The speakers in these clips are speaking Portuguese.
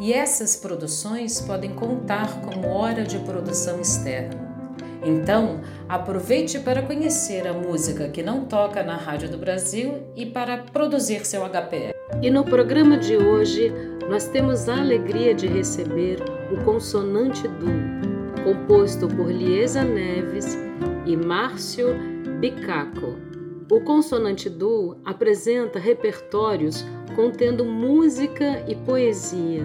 e essas produções podem contar como hora de produção externa. Então, aproveite para conhecer a música que não toca na Rádio do Brasil e para produzir seu HPR. E no programa de hoje, nós temos a alegria de receber o Consonante Du, composto por Liesa Neves e Márcio Bicaco. O Consonante Du apresenta repertórios contendo música e poesia,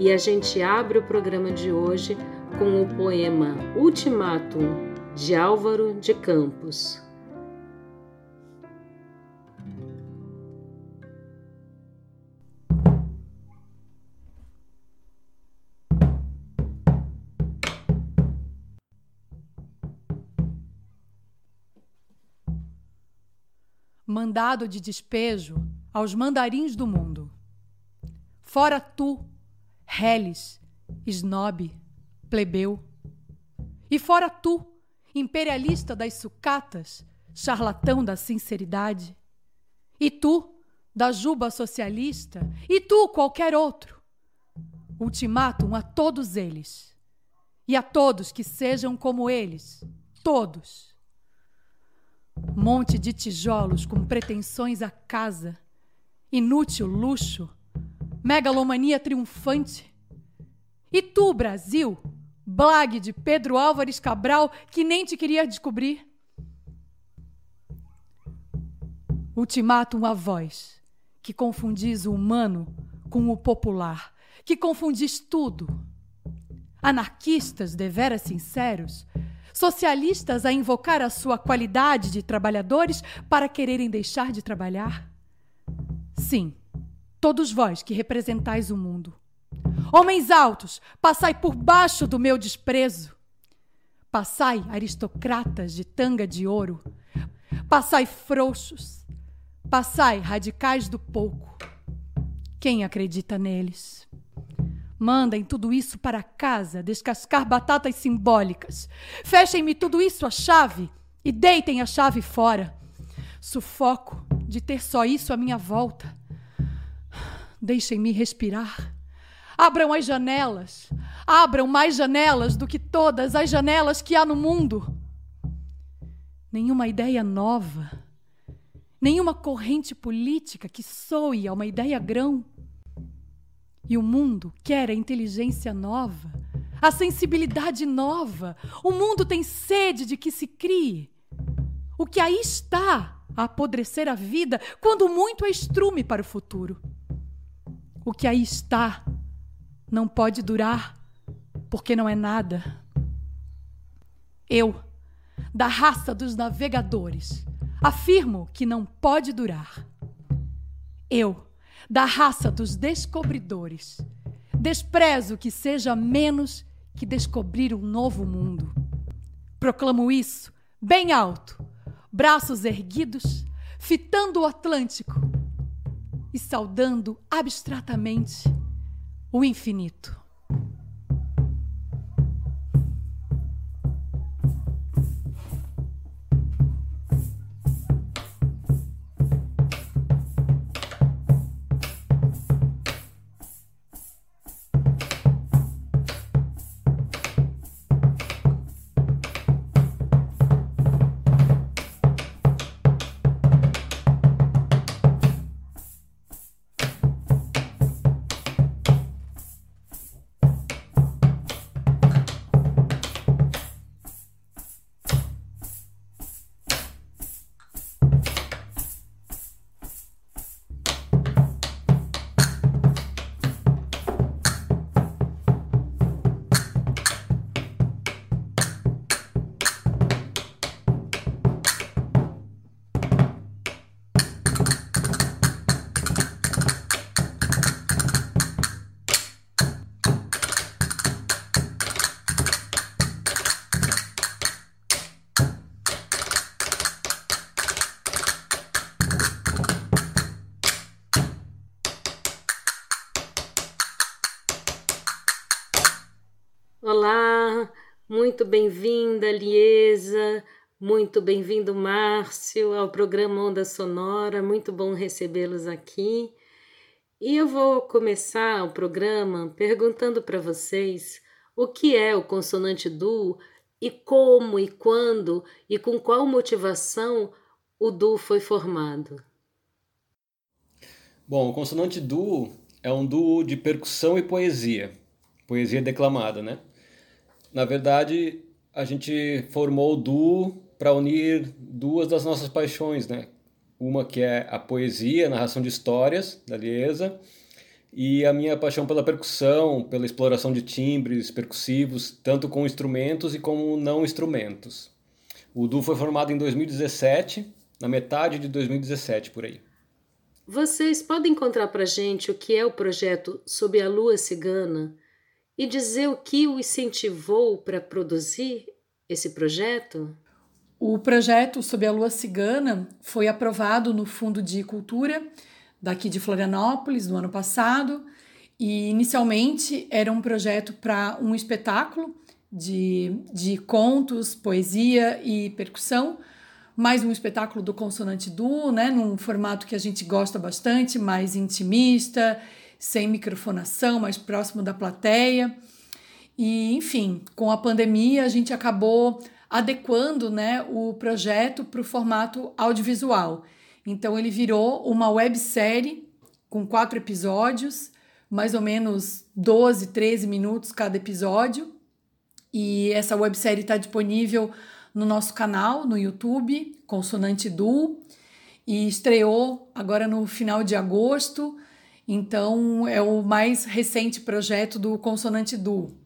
e a gente abre o programa de hoje com o poema Ultimátum de Álvaro de Campos. Mandado de despejo aos mandarins do mundo. Fora tu, reles, snob, plebeu. E fora tu, imperialista das sucatas, charlatão da sinceridade. E tu, da juba socialista, e tu, qualquer outro. Ultimátum a todos eles. E a todos que sejam como eles, todos. Monte de tijolos com pretensões à casa, inútil luxo, megalomania triunfante. E tu, Brasil, Blague de Pedro Álvares Cabral, que nem te queria descobrir. Ultimátum a voz, que confundis o humano com o popular, que confundis tudo. Anarquistas deveras sinceros, socialistas a invocar a sua qualidade de trabalhadores para quererem deixar de trabalhar? Sim, todos vós que representais o mundo. Homens altos, passai por baixo do meu desprezo. Passai, aristocratas de tanga de ouro. Passai, frouxos. Passai, radicais do pouco. Quem acredita neles? Mandem tudo isso para casa, descascar batatas simbólicas. Fechem-me tudo isso a chave e deitem a chave fora. Sufoco de ter só isso à minha volta. Deixem-me respirar. Abram as janelas. Abram mais janelas do que todas as janelas que há no mundo. Nenhuma ideia nova, nenhuma corrente política que soe a uma ideia grão. E o mundo quer a inteligência nova, a sensibilidade nova. O mundo tem sede de que se crie. O que aí está a apodrecer a vida, quando muito é estrume para o futuro. O que aí está não pode durar, porque não é nada. Eu, da raça dos navegadores, afirmo que não pode durar. Eu, da raça dos descobridores, desprezo que seja menos que descobrir um novo mundo. Proclamo isso bem alto, braços erguidos, fitando o Atlântico e saudando abstratamente o infinito. Muito bem-vinda, Liesa, muito bem-vindo, Márcio, ao programa Onda Sonora, muito bom recebê-los aqui. E eu vou começar o programa perguntando para vocês o que é o consonante duo e como e quando e com qual motivação o duo foi formado. Bom, o consonante duo é um duo de percussão e poesia, poesia declamada, né? Na verdade, a gente formou o duo para unir duas das nossas paixões, né? Uma que é a poesia, a narração de histórias, da Liesa, e a minha paixão pela percussão, pela exploração de timbres percussivos, tanto com instrumentos e com não instrumentos. O duo foi formado em 2017, na metade de 2017 por aí. Vocês podem encontrar para gente o que é o projeto Sob a Lua Cigana e dizer o que o incentivou para produzir esse projeto? O projeto Sob a Lua Cigana foi aprovado no Fundo de Cultura daqui de Florianópolis no ano passado e inicialmente era um projeto para um espetáculo de, de contos, poesia e percussão, mais um espetáculo do Consonante Duo, né, num formato que a gente gosta bastante, mais intimista, sem microfonação, mais próximo da plateia. E, enfim, com a pandemia a gente acabou adequando né, o projeto para o formato audiovisual. Então ele virou uma websérie com quatro episódios, mais ou menos 12, 13 minutos cada episódio. E essa websérie está disponível no nosso canal no YouTube, Consonante Duo, e estreou agora no final de agosto. Então é o mais recente projeto do Consonante Duo.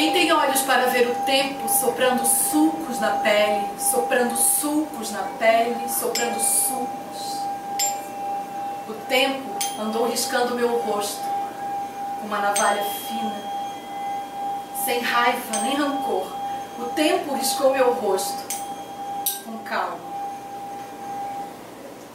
Quem tem olhos para ver o tempo soprando sulcos na pele, soprando sulcos na pele, soprando sulcos. O tempo andou riscando meu rosto com uma navalha fina, sem raiva nem rancor. O tempo riscou meu rosto com calma.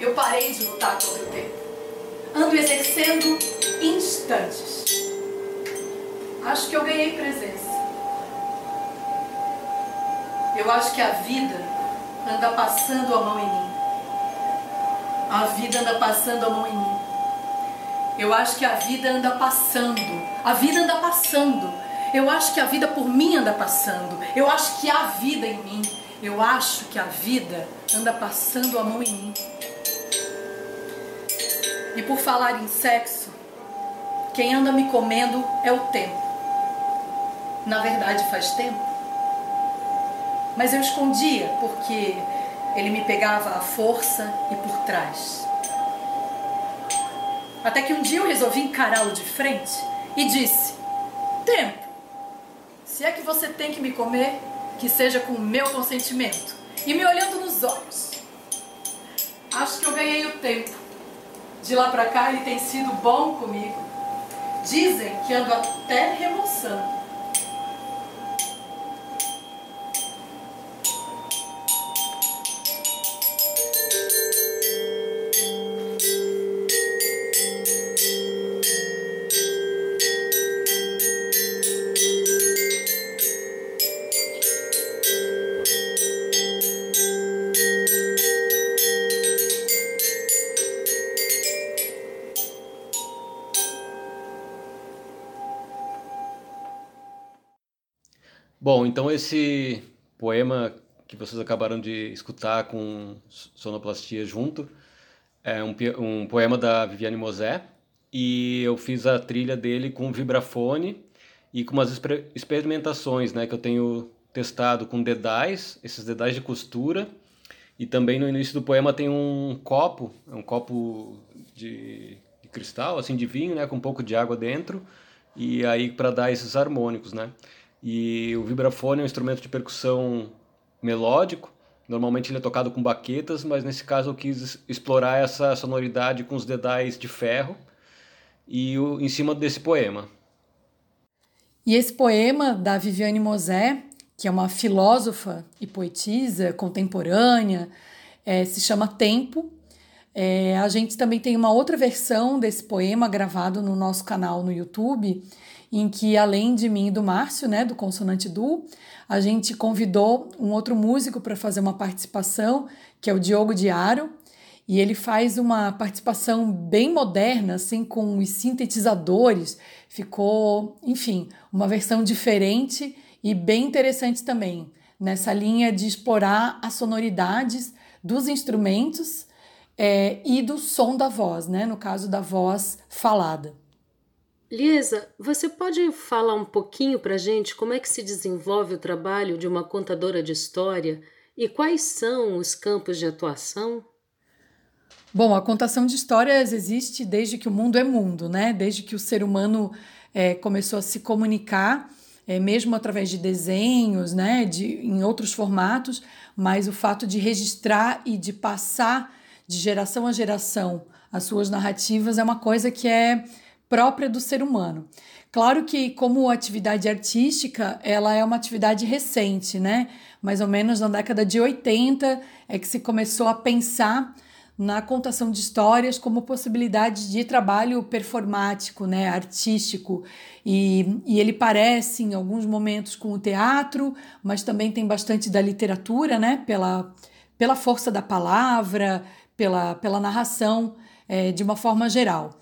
Eu parei de lutar contra o tempo. Ando exercendo instantes. Acho que eu ganhei presença. Eu acho que a vida anda passando a mão em mim. A vida anda passando a mão em mim. Eu acho que a vida anda passando. A vida anda passando. Eu acho que a vida por mim anda passando. Eu acho que há vida em mim. Eu acho que a vida anda passando a mão em mim. E por falar em sexo, quem anda me comendo é o tempo. Na verdade, faz tempo mas eu escondia porque ele me pegava à força e por trás. Até que um dia eu resolvi encará-lo de frente e disse: Tempo, se é que você tem que me comer, que seja com o meu consentimento e me olhando nos olhos. Acho que eu ganhei o tempo. De lá pra cá ele tem sido bom comigo. Dizem que ando até remoçando. Então esse poema que vocês acabaram de escutar com sonoplastia junto é um, um poema da Viviane Mosé e eu fiz a trilha dele com vibrafone e com umas experimentações né, que eu tenho testado com dedais, esses dedais de costura E também no início do poema tem um copo, um copo de, de cristal, assim, de vinho, né, com um pouco de água dentro, e aí para dar esses harmônicos, né? E o vibrafone é um instrumento de percussão melódico, normalmente ele é tocado com baquetas, mas nesse caso eu quis explorar essa sonoridade com os dedais de ferro e o, em cima desse poema. E esse poema da Viviane Mosé, que é uma filósofa e poetisa contemporânea, é, se chama Tempo. É, a gente também tem uma outra versão desse poema gravado no nosso canal no YouTube, em que, além de mim e do Márcio, né, do Consonante Du, a gente convidou um outro músico para fazer uma participação, que é o Diogo Diaro, e ele faz uma participação bem moderna, assim, com os sintetizadores. Ficou, enfim, uma versão diferente e bem interessante também, nessa linha de explorar as sonoridades dos instrumentos é, e do som da voz, né? No caso da voz falada. Liesa, você pode falar um pouquinho para gente como é que se desenvolve o trabalho de uma contadora de história e quais são os campos de atuação? Bom, a contação de histórias existe desde que o mundo é mundo, né? Desde que o ser humano é, começou a se comunicar, é, mesmo através de desenhos, né? De, em outros formatos, mas o fato de registrar e de passar de geração a geração as suas narrativas é uma coisa que é própria do ser humano. Claro que, como atividade artística, ela é uma atividade recente, né? Mais ou menos na década de 80 é que se começou a pensar na contação de histórias como possibilidade de trabalho performático, né, artístico. E, e ele parece em alguns momentos com o teatro, mas também tem bastante da literatura, né, pela, pela força da palavra, pela, pela narração é, de uma forma geral.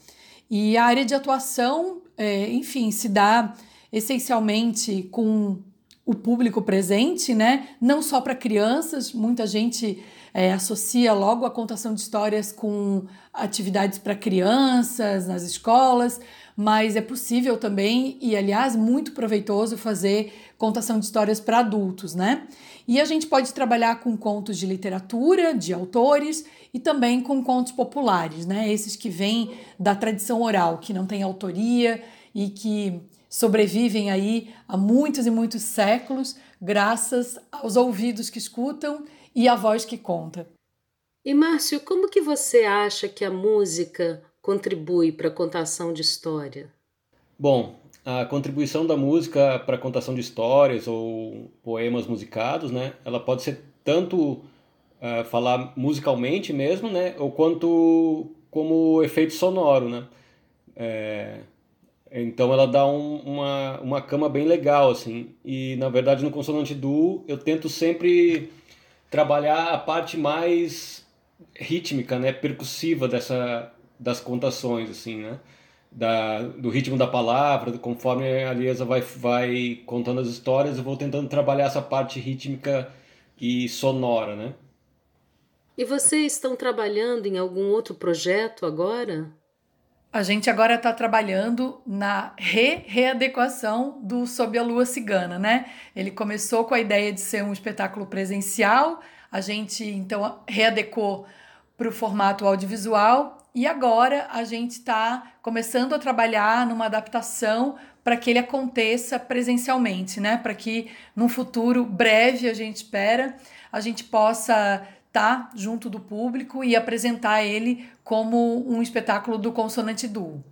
E a área de atuação, é, enfim, se dá essencialmente com o público presente, né? Não só para crianças, muita gente é, associa logo a contação de histórias com atividades para crianças nas escolas, mas é possível também, e aliás, muito proveitoso fazer contação de histórias para adultos, né? E a gente pode trabalhar com contos de literatura, de autores, e também com contos populares, né? Esses que vêm da tradição oral, que não tem autoria e que sobrevivem aí há muitos e muitos séculos, graças aos ouvidos que escutam e à voz que conta. E Márcio, como que você acha que a música contribui para a contação de história? Bom, a contribuição da música para a contação de histórias ou poemas musicados, né? Ela pode ser tanto uh, falar musicalmente mesmo, né? Ou quanto como efeito sonoro, né? É, então ela dá um, uma, uma cama bem legal, assim. E na verdade no consonante duo eu tento sempre trabalhar a parte mais rítmica, né, percussiva dessa das contações, assim, né? Da, do ritmo da palavra, conforme a Liesa vai, vai contando as histórias, eu vou tentando trabalhar essa parte rítmica e sonora, né? E vocês estão trabalhando em algum outro projeto agora? A gente agora está trabalhando na re-readequação do Sob a Lua Cigana, né? Ele começou com a ideia de ser um espetáculo presencial, a gente então readecou para o formato audiovisual e agora a gente está começando a trabalhar numa adaptação para que ele aconteça presencialmente, né? Para que num futuro breve, a gente espera, a gente possa estar tá junto do público e apresentar ele como um espetáculo do Consonante Duo.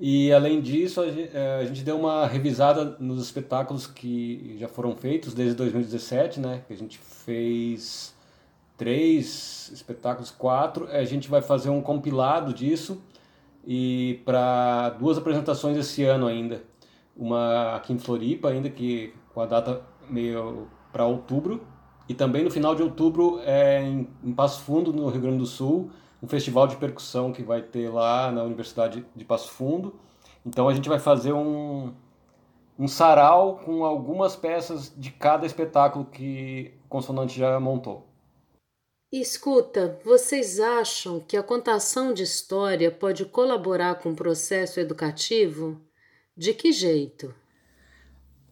E além disso, a a gente, deu uma revisada nos espetáculos que já foram feitos desde 2017, né? Que a gente fez três espetáculos, quatro. A gente vai fazer um compilado disso e para duas apresentações esse ano ainda. Uma aqui em Floripa ainda que com a data meio para outubro e também no final de outubro é em, em Passo Fundo no Rio Grande do Sul um festival de percussão que vai ter lá na Universidade de Passo Fundo. Então a gente vai fazer um, um sarau com algumas peças de cada espetáculo que o Consonante já montou. Escuta, vocês acham que a contação de história pode colaborar com o processo educativo? De que jeito?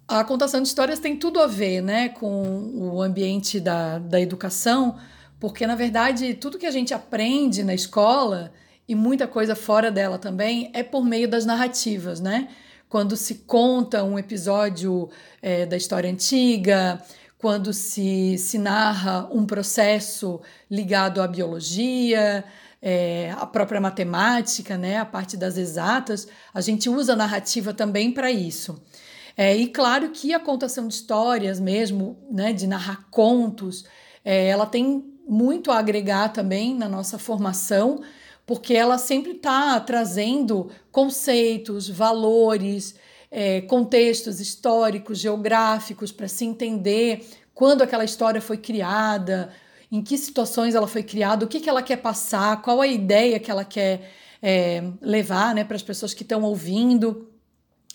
A contação de histórias tem tudo a ver né, com o ambiente da, da educação, porque na verdade tudo que a gente aprende na escola e muita coisa fora dela também é por meio das narrativas, né? Quando se conta um episódio é, da história antiga, quando se, se narra um processo ligado à biologia, é, a própria matemática, né, a parte das exatas, a gente usa a narrativa também para isso. É, e claro que a contação de histórias mesmo, né, de narrar contos, é, ela tem muito a agregar também na nossa formação, porque ela sempre está trazendo conceitos, valores, é, contextos históricos, geográficos, para se entender quando aquela história foi criada, em que situações ela foi criada, o que, que ela quer passar, qual a ideia que ela quer é, levar né, para as pessoas que estão ouvindo.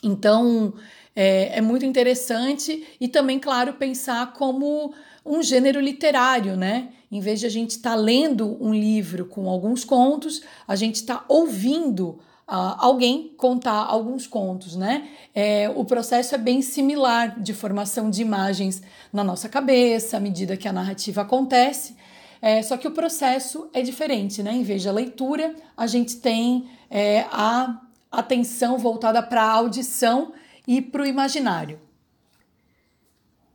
Então, é, é, muito interessante e também, claro, pensar como um gênero literário, né? Em vez de a gente estar tá lendo um livro com alguns contos, a gente está ouvindo uh, alguém contar alguns contos, né? É, o processo é bem similar de formação de imagens na nossa cabeça, à medida que a narrativa acontece. É, só que o processo é diferente, né? Em vez da leitura, a gente tem é, a atenção voltada para a audição e para o imaginário.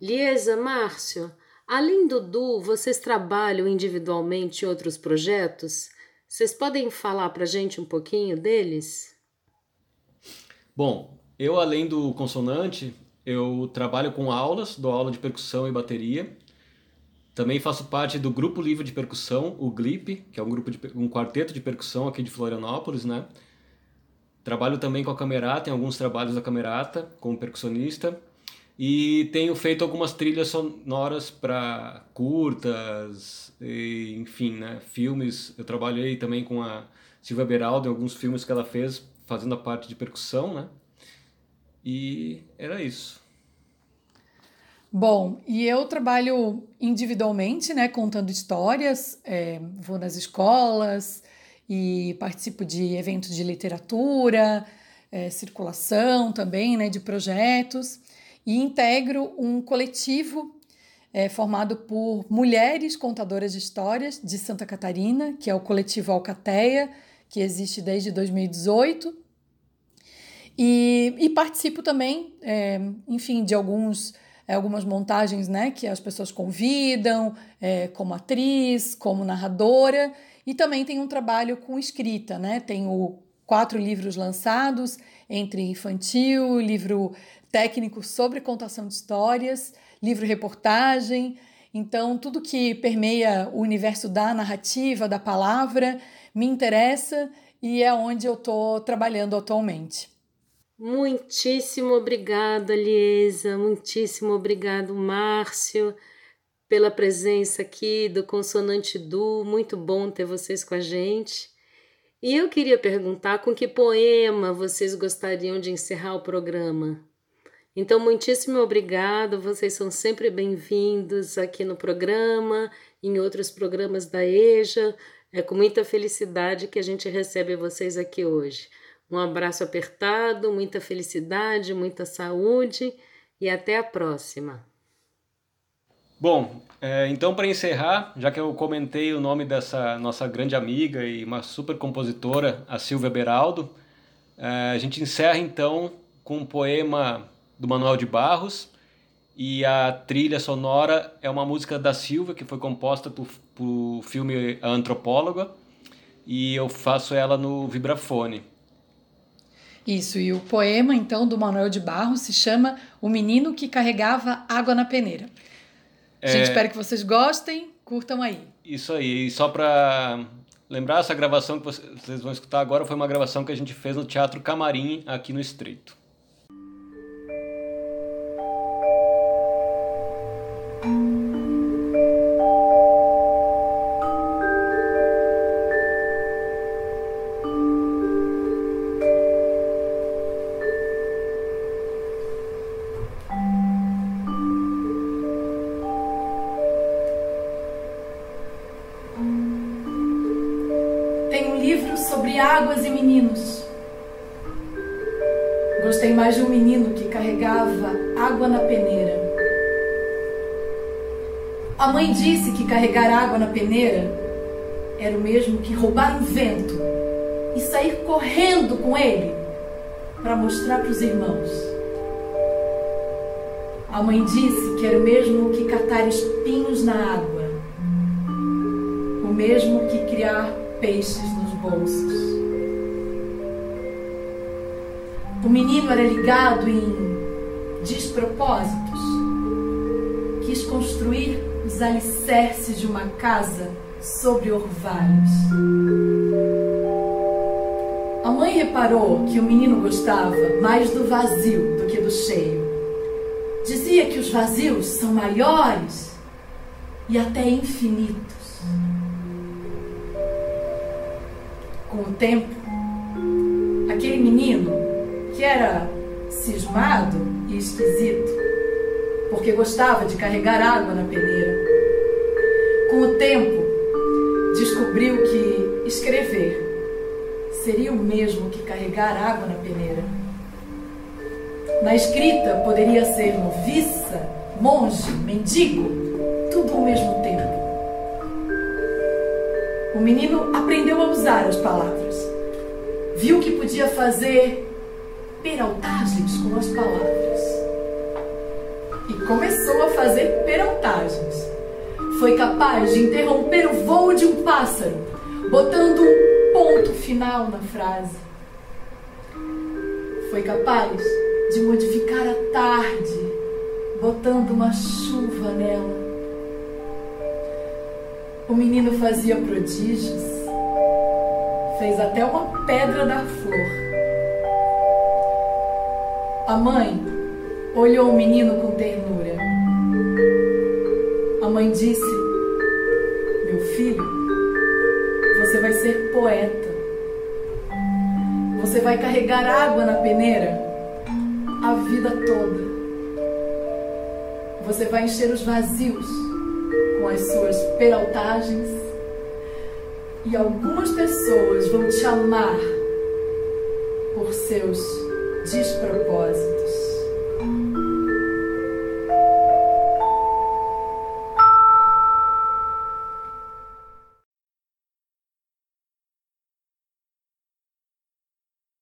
Liesa, Márcio, além do Du, vocês trabalham individualmente em outros projetos? Vocês podem falar para gente um pouquinho deles? Bom, eu além do consonante, eu trabalho com aulas, dou aula de percussão e bateria. Também faço parte do grupo livre de percussão, o GLIP, que é um grupo de um quarteto de percussão aqui de Florianópolis, né? Trabalho também com a Camerata, tem alguns trabalhos da Camerata como percussionista. E tenho feito algumas trilhas sonoras para curtas, e, enfim, né, filmes. Eu trabalhei também com a Silvia Beraldo em alguns filmes que ela fez, fazendo a parte de percussão, né? E era isso. Bom, e eu trabalho individualmente, né, contando histórias, é, vou nas escolas e participo de eventos de literatura, é, circulação também, né, de projetos e integro um coletivo é, formado por mulheres contadoras de histórias de Santa Catarina, que é o coletivo Alcateia, que existe desde 2018. E, e participo também, é, enfim, de alguns, é, algumas montagens né, que as pessoas convidam, é, como atriz, como narradora, e também tem um trabalho com escrita, né? Tenho quatro livros lançados, entre infantil, livro técnico sobre contação de histórias, livro-reportagem. Então, tudo que permeia o universo da narrativa, da palavra, me interessa e é onde eu estou trabalhando atualmente. Muitíssimo obrigada, Liesa. Muitíssimo obrigado, Márcio, pela presença aqui do Consonante Du. Muito bom ter vocês com a gente. E eu queria perguntar com que poema vocês gostariam de encerrar o programa. Então, muitíssimo obrigado. Vocês são sempre bem-vindos aqui no programa, em outros programas da EJA. É com muita felicidade que a gente recebe vocês aqui hoje. Um abraço apertado, muita felicidade, muita saúde e até a próxima. Bom, é, então para encerrar, já que eu comentei o nome dessa nossa grande amiga e uma super compositora, a Silvia Beraldo, é, a gente encerra então com um poema do Manuel de Barros. E a trilha sonora é uma música da Silva, que foi composta para o filme A Antropóloga. E eu faço ela no vibrafone. Isso, e o poema então do Manuel de Barros se chama O Menino que Carregava Água na Peneira. É... Gente, espero que vocês gostem, curtam aí. Isso aí, e só para lembrar, essa gravação que vocês vão escutar agora foi uma gravação que a gente fez no Teatro Camarim, aqui no Estreito. Mais de um menino que carregava água na peneira. A mãe disse que carregar água na peneira era o mesmo que roubar um vento e sair correndo com ele para mostrar para os irmãos. A mãe disse que era o mesmo que catar espinhos na água, o mesmo que criar peixes bolsos. O menino era ligado em despropósitos, quis construir os alicerces de uma casa sobre orvalhos. A mãe reparou que o menino gostava mais do vazio do que do cheio. Dizia que os vazios são maiores e até infinitos. Com o tempo, aquele menino, que era cismado e esquisito, porque gostava de carregar água na peneira. Com o tempo, descobriu que escrever seria o mesmo que carregar água na peneira. Na escrita poderia ser noviça, monge, mendigo, tudo ao mesmo tempo. O menino aprendeu a usar as palavras. Viu que podia fazer peraltagens com as palavras e começou a fazer peraltagens. Foi capaz de interromper o voo de um pássaro, botando um ponto final na frase. Foi capaz de modificar a tarde, botando uma chuva nela. O menino fazia prodígios, fez até uma pedra da flor. A mãe olhou o menino com ternura. A mãe disse: Meu filho, você vai ser poeta. Você vai carregar água na peneira a vida toda. Você vai encher os vazios as suas peraltagens e algumas pessoas vão te amar por seus